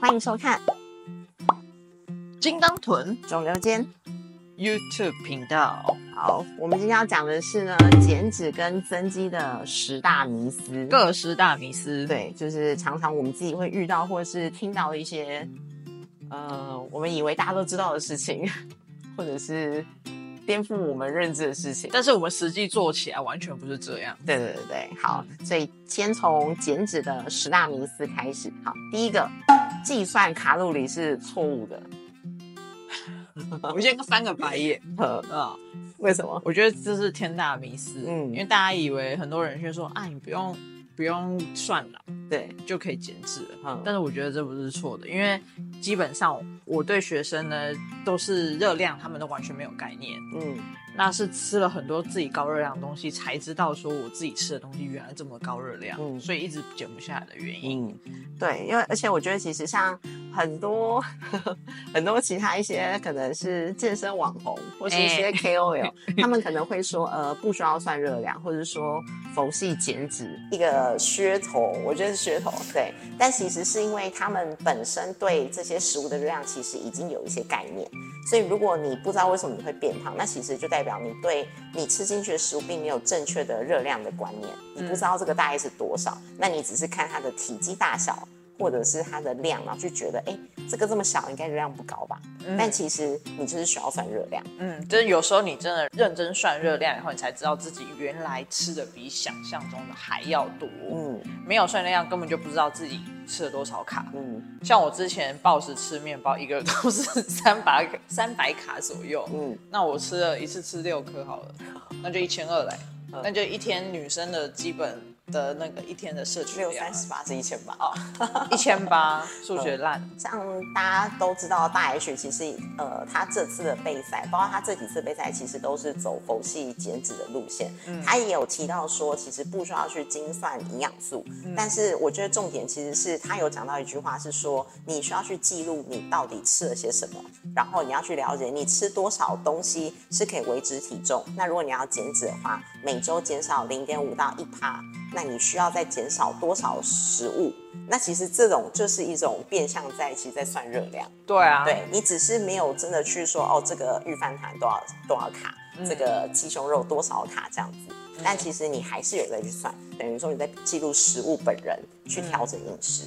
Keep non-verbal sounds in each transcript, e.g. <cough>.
欢迎收看金刚臀肿瘤间。YouTube 频道，好，我们今天要讲的是呢，减脂跟增肌的十大迷思。各十大迷思。，对，就是常常我们自己会遇到或者是听到一些，呃，我们以为大家都知道的事情，<laughs> 或者是颠覆我们认知的事情。但是我们实际做起来完全不是这样。对对对对，好，所以先从减脂的十大迷思开始。好，第一个，计算卡路里是错误的。我先翻个白眼呃，<laughs> 啊！为什么？我觉得这是天大迷思。嗯因为大家以为很多人就说啊，你不用不用算了对，就可以减脂了。嗯但是我觉得这不是错的，因为基本上我对学生呢都是热量，他们都完全没有概念。嗯，那是吃了很多自己高热量的东西，才知道说我自己吃的东西原来这么高热量，嗯所以一直减不下来的原因。嗯，对，因为而且我觉得其实像很多 <laughs> 很多其他一些可能是健身网红或是一些哎 KOL，<laughs> 他们可能会说呃不需要算热量，或者说佛系减脂一个噱头，我觉得是噱头，对。但其实是因为他们本身对这些食物的热量其实已经有一些概念，所以如果你不知道为什么你会变胖，那其实就代表你对你吃进去的食物并没有正确的热量的观念，你不知道这个大概是多少，那你只是看它的体积大小。或者是它的量，然后就觉得，哎，这个这么小，应该热量不高吧？但其实你就是需要算热量。嗯，就是有时候你真的认真算热量以后，你才知道自己原来吃的比想象中的还要多。嗯没有算热量，根本就不知道自己吃了多少卡。嗯像我之前暴食吃面包，一个都是 <laughs> 三百三百卡左右。嗯，那我吃了一次吃六颗好了，那就一千二嘞。嗯那就一天女生的基本的那个一天的摄取六量三十八是一千八。哦，<laughs> 一千八，<laughs> 数学烂。像大家都知道，大 H 其实呃，他这次的备赛，包括他这几次备赛，其实都是走佛系减脂的路线。他也有提到说，其实不需要去精算营养素，但是我觉得重点其实是他有讲到一句话，是说你需要去记录你到底吃了些什么，然后你要去了解你吃多少东西是可以维持体重。那如果你要减脂的话，每周减少零点五到一趴，那你需要再减少多少食物？那其实这种就是一种变相在其实在算热量，对啊，对你只是没有真的去说哦，这个预饭团多少多少卡，这个鸡胸肉多少卡这样子，但其实你还是有在去算，等于说你在记录食物本人去调整饮食。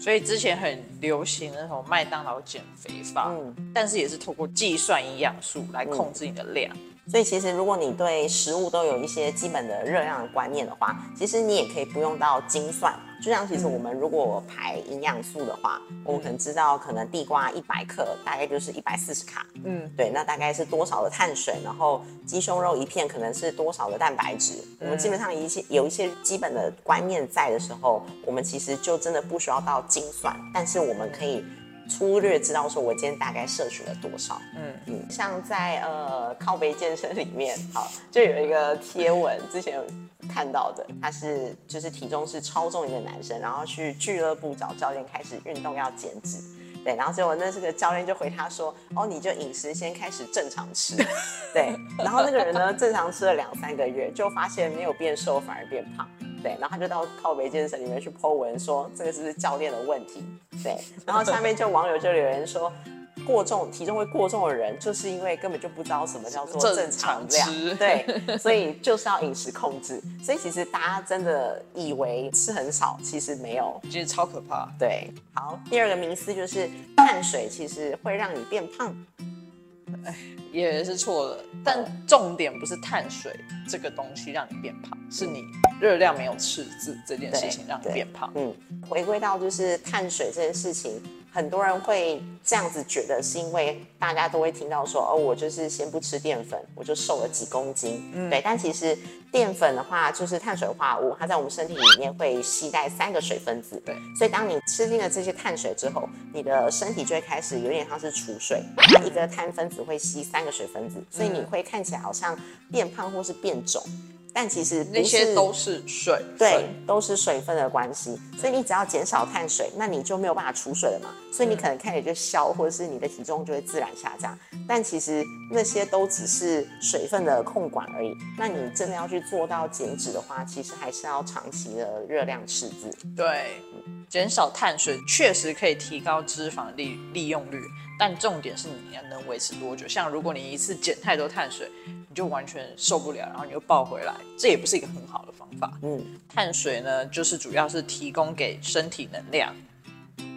所以之前很流行那种麦当劳减肥法，嗯但是也是透过计算营养素来控制你的量。所以其实如果你对食物都有一些基本的热量的观念的话，其实你也可以不用到精算。就像其实我们如果排营养素的话，我们可能知道可能地瓜一百克大概就是一百四十卡，嗯，对，那大概是多少的碳水，然后鸡胸肉一片可能是多少的蛋白质。我们基本上一些有一些基本的观念在的时候，我们其实就真的不需要到精算，但是我们可以粗略知道说我今天大概摄取了多少。嗯嗯，像在呃靠背健身里面，好，就有一个贴文，之前有看到的，他是就是体重是超重一个男生，然后去俱乐部找教练开始运动要减脂。对，然后结果那这个教练就回他说：“哦，你就饮食先开始正常吃。<laughs> ”对，然后那个人呢，正常吃了两三个月，就发现没有变瘦，反而变胖。对，然后他就到靠北健身里面去 po 文说这个是不是教练的问题？对，然后下面就网友就留言说。过重体重会过重的人，就是因为根本就不知道什么叫做正常量，对，所以就是要饮食控制。所以其实大家真的以为吃很少，其实没有。其实超可怕。对，好，第二个迷思就是碳水其实会让你变胖。也是错的，但重点不是碳水这个东西让你变胖，是你热量没有赤字这件事情让你变胖。嗯，回归到就是碳水这件事情，很多人会这样子觉得，是因为大家都会听到说，哦，我就是先不吃淀粉，我就瘦了几公斤。嗯对，但其实淀粉的话，就是碳水化合物，它在我们身体里面会携带三个水分子。对，所以当你吃进了这些碳水之后，你的身体就会开始有点像是储水，它一个碳分子会吸三个水分子，所以你会看起来好像变胖或是变肿。但其实那些都是水对，，都是水分的关系，所以你只要减少碳水，那你就没有办法储水了嘛，所以你可能开始就消，或者是你的体重就会自然下降。但其实那些都只是水分的控管而已。那你真的要去做到减脂的话，其实还是要长期的热量赤字。对，减少碳水确实可以提高脂肪利利用率，但重点是你要能维持多久。像如果你一次减太多碳水，你就完全受不了，然后你又爆回来，这也不是一个很好的方法。嗯，碳水呢，就是主要是提供给身体能量。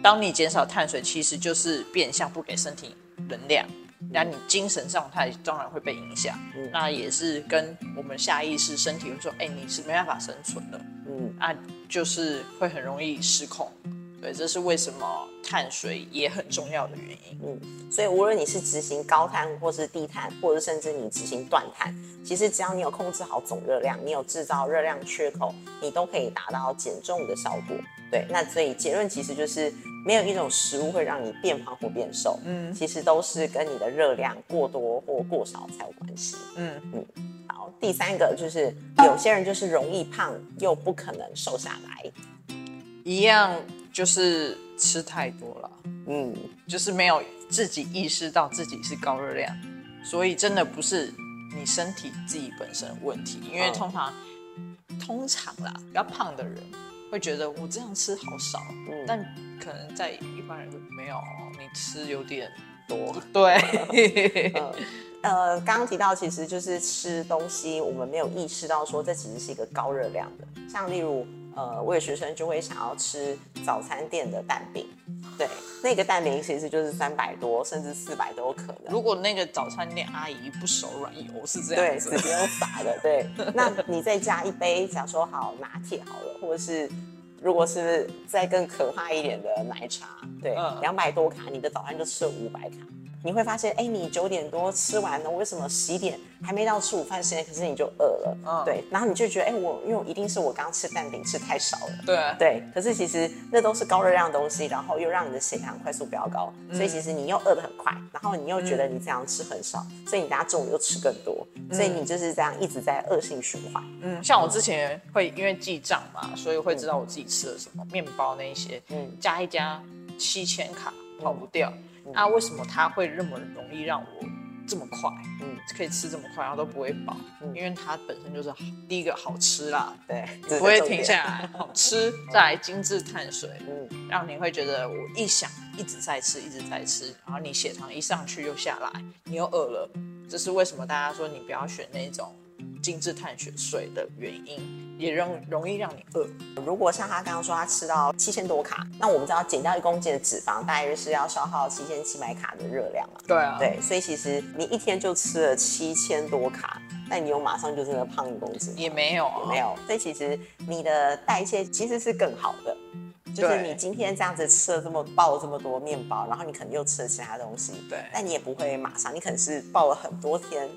当你减少碳水，其实就是变相不给身体能量，那你精神状态当然会被影响。嗯那也是跟我们下意识身体会说，哎、你是没办法生存的。嗯，啊，就是会很容易失控。对，这是为什么碳水也很重要的原因。嗯所以无论你是执行高碳，或是低碳，或者甚至你执行断碳，其实只要你有控制好总热量，你有制造热量缺口，你都可以达到减重的效果。对，那所以结论其实就是没有一种食物会让你变胖或变瘦，嗯，其实都是跟你的热量过多或过少才有关系。嗯嗯，好，第三个就是有些人就是容易胖又不可能瘦下来，一样就是吃太多了，嗯，就是没有自己意识到自己是高热量，所以真的不是你身体自己本身的问题，因为嗯。通常、通常啦，比较胖的人会觉得我这样吃好少，嗯。但可能在一般人没有，你吃有点多。<laughs> 对，<laughs> 呃呃，刚刚提到其实就是吃东西，我们没有意识到说这其实是一个高热量的。像例如，呃，我有学生就会想要吃早餐店的蛋饼，对，那个蛋饼其实就是三百多甚至四百都有可能。如果那个早餐店阿姨不手软油是这，样子，直接用撒的，对。<laughs> 那你再加一杯，假如说好拿铁好了，或者是如果是再更可怕一点的奶茶，对嗯，两百多卡，你的早餐就吃了五百卡。你会发现，哎，你九点多吃完了，为什么十一点还没到吃午饭时间，可是你就饿了？嗯对，然后你就觉得，哎，我因为一定是我刚刚吃蛋饼吃太少了。对对，可是其实那都是高热量的东西，然后又让你的血糖快速飙高，所以其实你又饿得很快，然后你又觉得你这样吃很少，所以你等下中午又吃更多，所以你就是这样一直在恶性循环。嗯，像我之前会因为记账嘛，所以会知道我自己吃了什么，面包那一些，嗯加一加七千卡跑不掉。那为什么它会那么容易让我这么快，嗯。嗯，可以吃这么快，然后都不会饱？因为它本身就是好，第一个好吃啦，对，不会停下来，好吃，<laughs> 再来精致碳水，嗯。让你会觉得我一想一直在吃，一直在吃，然后你血糖一上去又下来，你又饿了，这是为什么大家说你不要选那种精致碳水水的原因，也容容易让你饿。如果像他刚刚说他吃到七千多卡，那我们知道减掉一公斤的脂肪，大约是要消耗七千七百卡的热量嘛？对啊，对，所以其实你一天就吃了七千多卡，那你又马上就真的胖一公斤？也没有啊，没有，所以其实你的代谢其实是更好的。就是你今天这样子吃了这么爆了这么多面包，然后你可能又吃了其他东西，对但你也不会马上，你可能是爆了很多天，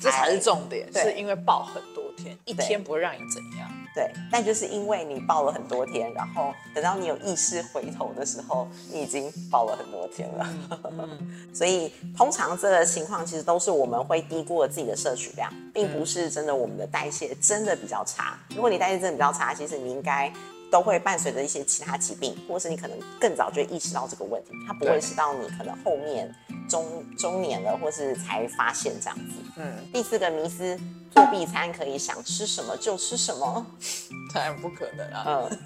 这才是重点，是因为爆很多天，一天不会让你怎样。对，但就是因为你爆了很多天，然后等到你有意识回头的时候，你已经爆了很多天了。<laughs> 所以通常这个情况其实都是我们会低估了自己的摄取量，并不是真的我们的代谢真的比较差。如果你代谢真的比较差，其实你应该。都会伴随着一些其他疾病，或是你可能更早就意识到这个问题，它不会对是到你可能后面中中年了，或是才发现这样子。嗯，第四个迷思，作弊餐可以想吃什么就吃什么。<laughs> 当然不可能啊，嗯，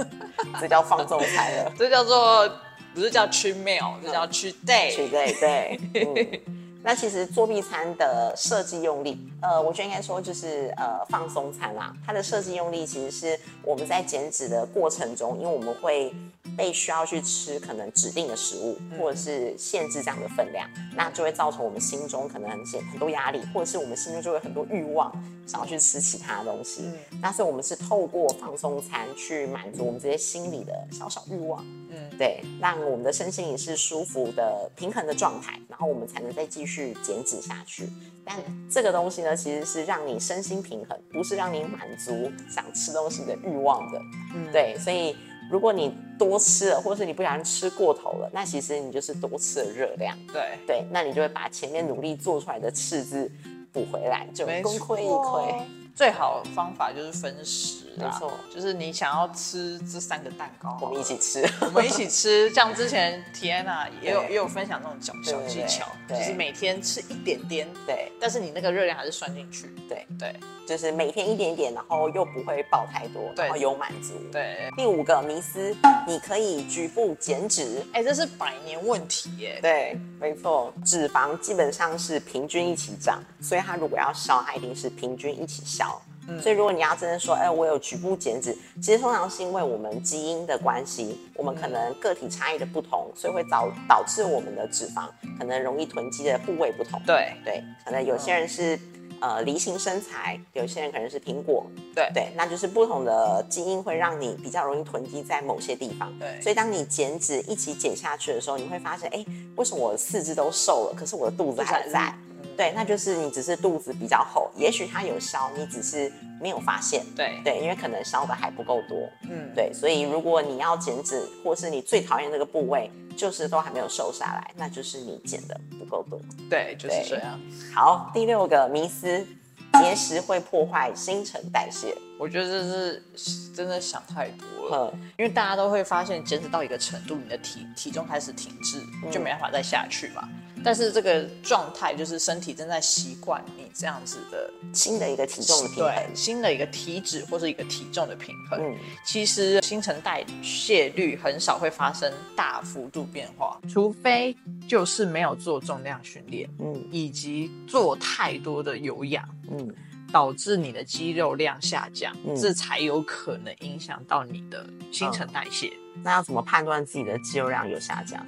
这叫放纵餐了。<laughs> 这叫做不是叫 cheat meal，这叫 cheat 对 day。对对，嗯。<laughs> 那其实作弊餐的设计用力，呃，我觉得应该说就是呃放松餐啦。它的设计用力其实是我们在减脂的过程中，因为我们会被需要去吃可能指定的食物，或者是限制这样的分量，那就会造成我们心中可能很很多压力，或者是我们心中就会有很多欲望，想要去吃其他的东西。那所以我们是透过放松餐去满足我们这些心理的小小欲望。嗯，对，让我们的身心也是舒服的、平衡的状态，然后我们才能再继续减脂下去。但这个东西呢，其实是让你身心平衡，不是让你满足想吃东西的欲望的。嗯对，所以如果你多吃了，或是你不小心吃过头了，那其实你就是多吃了热量。对，对，那你就会把前面努力做出来的赤字补回来，就功亏一篑。最好的方法就是分食啦，没错就是你想要吃这三个蛋糕，我们一起，吃。<laughs> 我们一起吃。像之前 Tiana <laughs> 也有也有分享那种小小技巧，就是每天吃一点点，对但是你那个热量还是算进去。对，对就是每天一点点，然后又不会爆太多，对然后有满足。对，第五个迷思，你可以局部减脂。哎，这是百年问题耶。对，没错，脂肪基本上是平均一起长，所以它如果要消，它一定是平均一起消。所以如果你要真的说，哎，我有局部减脂，其实通常是因为我们基因的关系，我们可能个体差异的不同，所以会导导致我们的脂肪可能容易囤积的部位不同。对对，可能有些人是。呃，梨形身材，有些人可能是苹果，对对，那就是不同的基因会让你比较容易囤积在某些地方。对所以当你减脂一起减下去的时候，你会发现，哎，为什么我的四肢都瘦了，可是我的肚子还在？嗯对，那就是你只是肚子比较厚，也许它有消，你只是没有发现。对对，因为可能消的还不够多。嗯，对，所以如果你要减脂，或是你最讨厌这个部位，就是都还没有瘦下来，那就是你减的不够多。对，就是对这样。好，第六个迷思，节食会破坏新陈代谢。我觉得这是真的想太多了。嗯，因为大家都会发现，减脂到一个程度，你的体体重开始停滞，就没办法再下去嘛。但是这个状态就是身体正在习惯你这样子的新的一个体重的平衡对。新的一个体脂或是一个体重的平衡。嗯，其实新陈代谢率很少会发生大幅度变化，除非就是没有做重量训练，嗯以及做太多的有氧。嗯，导致你的肌肉量下降，嗯这才有可能影响到你的新陈代谢。那要怎么判断自己的肌肉量有下降？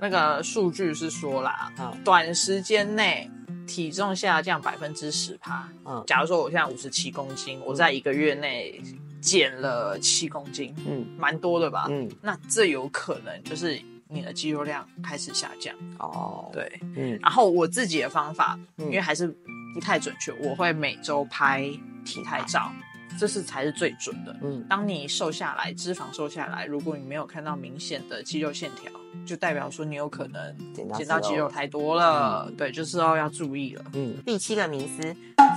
那个数据是说啦，嗯短时间内体重下降百分之十趴。嗯假如说我现在五十七公斤，我在一个月内减了七公斤，嗯蛮多的吧？嗯，那这有可能就是你的肌肉量开始下降。哦，，对，嗯然后我自己的方法，嗯因为还是不太准确，我会每周拍体态照，这是才是最准的。嗯当你瘦下来，脂肪瘦下来，如果你没有看到明显的肌肉线条，就代表说你有可能减到肌肉太多了。对，就是要要注意了。嗯。第七个迷思，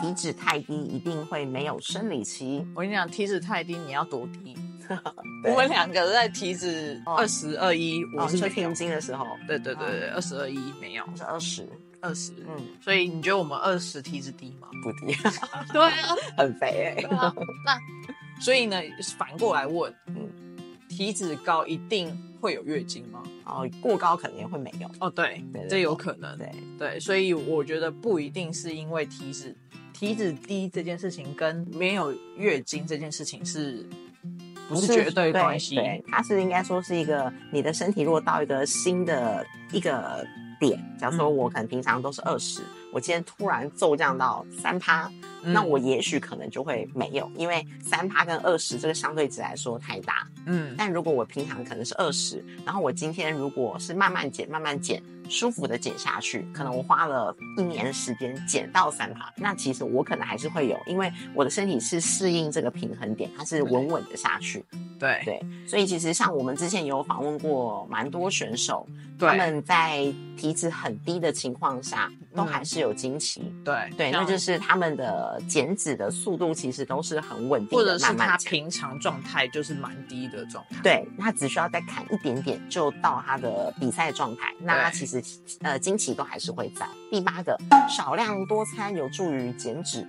体脂太低一定会没有生理期。我跟你讲，体脂太低，你要多低？<laughs> 我们两个在体脂哦二十二一，我哦，是没有吹平。均的时候，对对对对，二十二一没有我，是二十，二十。嗯，所以你觉得我们二十体脂低吗？不低，<laughs> 对啊，<laughs> 很肥哎、对啊，那 <laughs> 所以呢，反过来问，嗯体脂高一定会有月经吗？哦，过高肯定也会没有。哦，对，对对这有可能。对，对，所以我觉得不一定是因为体脂体脂低这件事情跟没有月经这件事情是不是绝对关系？它是应该说是一个你的身体如果到一个新的一个点，假如说嗯我可能平常都是二十、我今天突然骤降到三趴，嗯那我也许可能就会没有，因为三趴跟二十这个相对值来说太大。嗯但如果我平常可能是二十，然后我今天如果是慢慢减、慢慢减，舒服的减下去，可能我花了一年的时间减到三趴，那其实我可能还是会有，因为我的身体是适应这个平衡点，它是稳稳的下去。对对，所以其实像我们之前有访问过蛮多选手，他们在体脂很低的情况下，都嗯还是有惊奇。对对，那就是他们的减脂的速度其实都是很稳定的，或者是他。平常状态就是蛮低的状态。对，他只需要再砍一点点，就到他的比赛状态。那他其实呃经期都还是会在。第八个，少量多餐有助于减脂。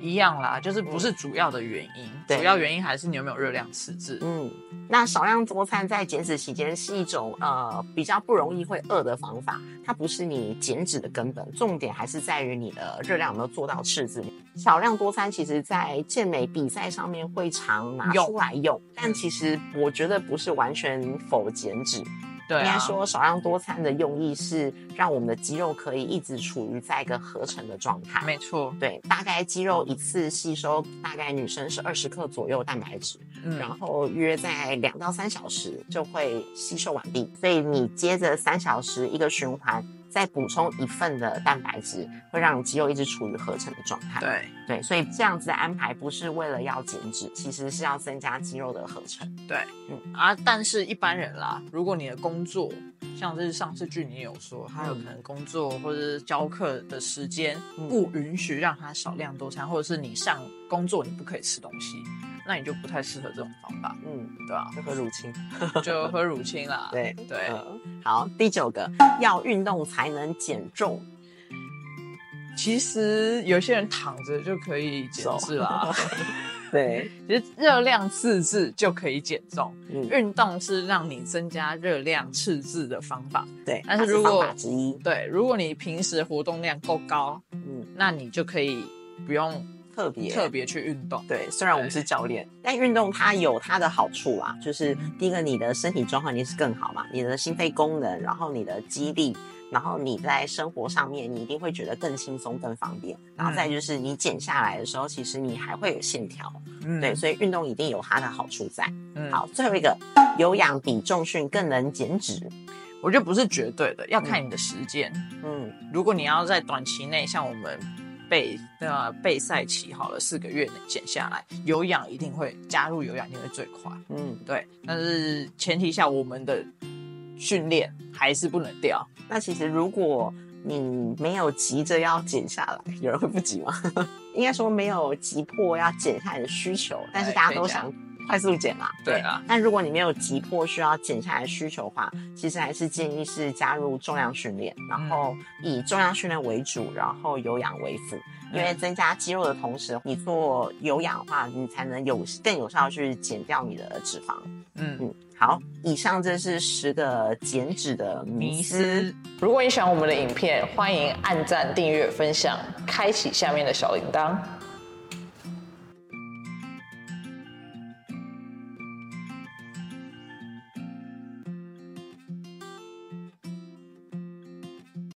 一样啦，就是不是主要的原因，对。主要原因还是你有没有热量赤字。嗯，那少量多餐在减脂期间是一种呃比较不容易会饿的方法，它不是你减脂的根本，重点还是在于你的热量有没有做到赤字。少量多餐其实在健美比赛上面会常拿用出来用，但其实我觉得不是完全否减脂，对啊，应该说少量多餐的用意是让我们的肌肉可以一直处于在一个合成的状态。没错，对，大概肌肉一次吸收大概女生是二十克左右蛋白质，嗯然后约在两到三小时就会吸收完毕。所以你接着三小时一个循环，再再补充一份的蛋白质，会让你肌肉一直处于合成的状态。对对，所以这样子的安排不是为了要减脂，其实是要增加肌肉的合成。对，嗯啊，但是一般人啦，如果你的工作像是上次剧你有说，他有可能工作或者是教课的时间不允许让他少量多餐，或者是你上工作你不可以吃东西，那你就不太适合这种方法，嗯，对吧、就喝乳清。<laughs> 就喝乳清啦。对对，嗯好，第九个，要运动才能减重。其实有些人躺着就可以减脂啦，<laughs> 对，<laughs> 其实热量赤字就可以减重。嗯，运动是让你增加热量赤字的方法。对，但是如果之一，对，如果你平时活动量够高，嗯，那你就可以不用特别特别去运动。对，虽然我们是教练，但运动它有它的好处啊，就是第一个，你的身体状况一定是更好嘛，你的心肺功能，然后你的肌力，然后你在生活上面，你一定会觉得更轻松、更方便。然后再就是你减下来的时候，其实你还会有线条，嗯对，所以运动一定有它的好处在。嗯，好，最后一个，有氧比重训更能减脂。我觉得不是绝对的，要看你的时间。嗯如果你要在短期内，像我们备呃备赛期好了四个月能减下来，有氧一定会加入有氧一定会最快。嗯，对，但是前提下我们的训练还是不能掉。那其实如果你没有急着要减下来，有人会不急吗？<laughs> 应该说没有急迫要减下来的需求，但是大家都想快速减嘛。对啊但如果你没有急迫需要减下来需求的话，其实还是建议是加入重量训练，然后以重量训练为主，然后有氧为辅。因为增加肌肉的同时，你做有氧的话，你才能有更有效去减掉你的脂肪。嗯，嗯，好，以上这是十个减脂的迷。思。如果你喜欢我们的影片，欢迎按赞、订阅、分享，开启下面的小铃铛。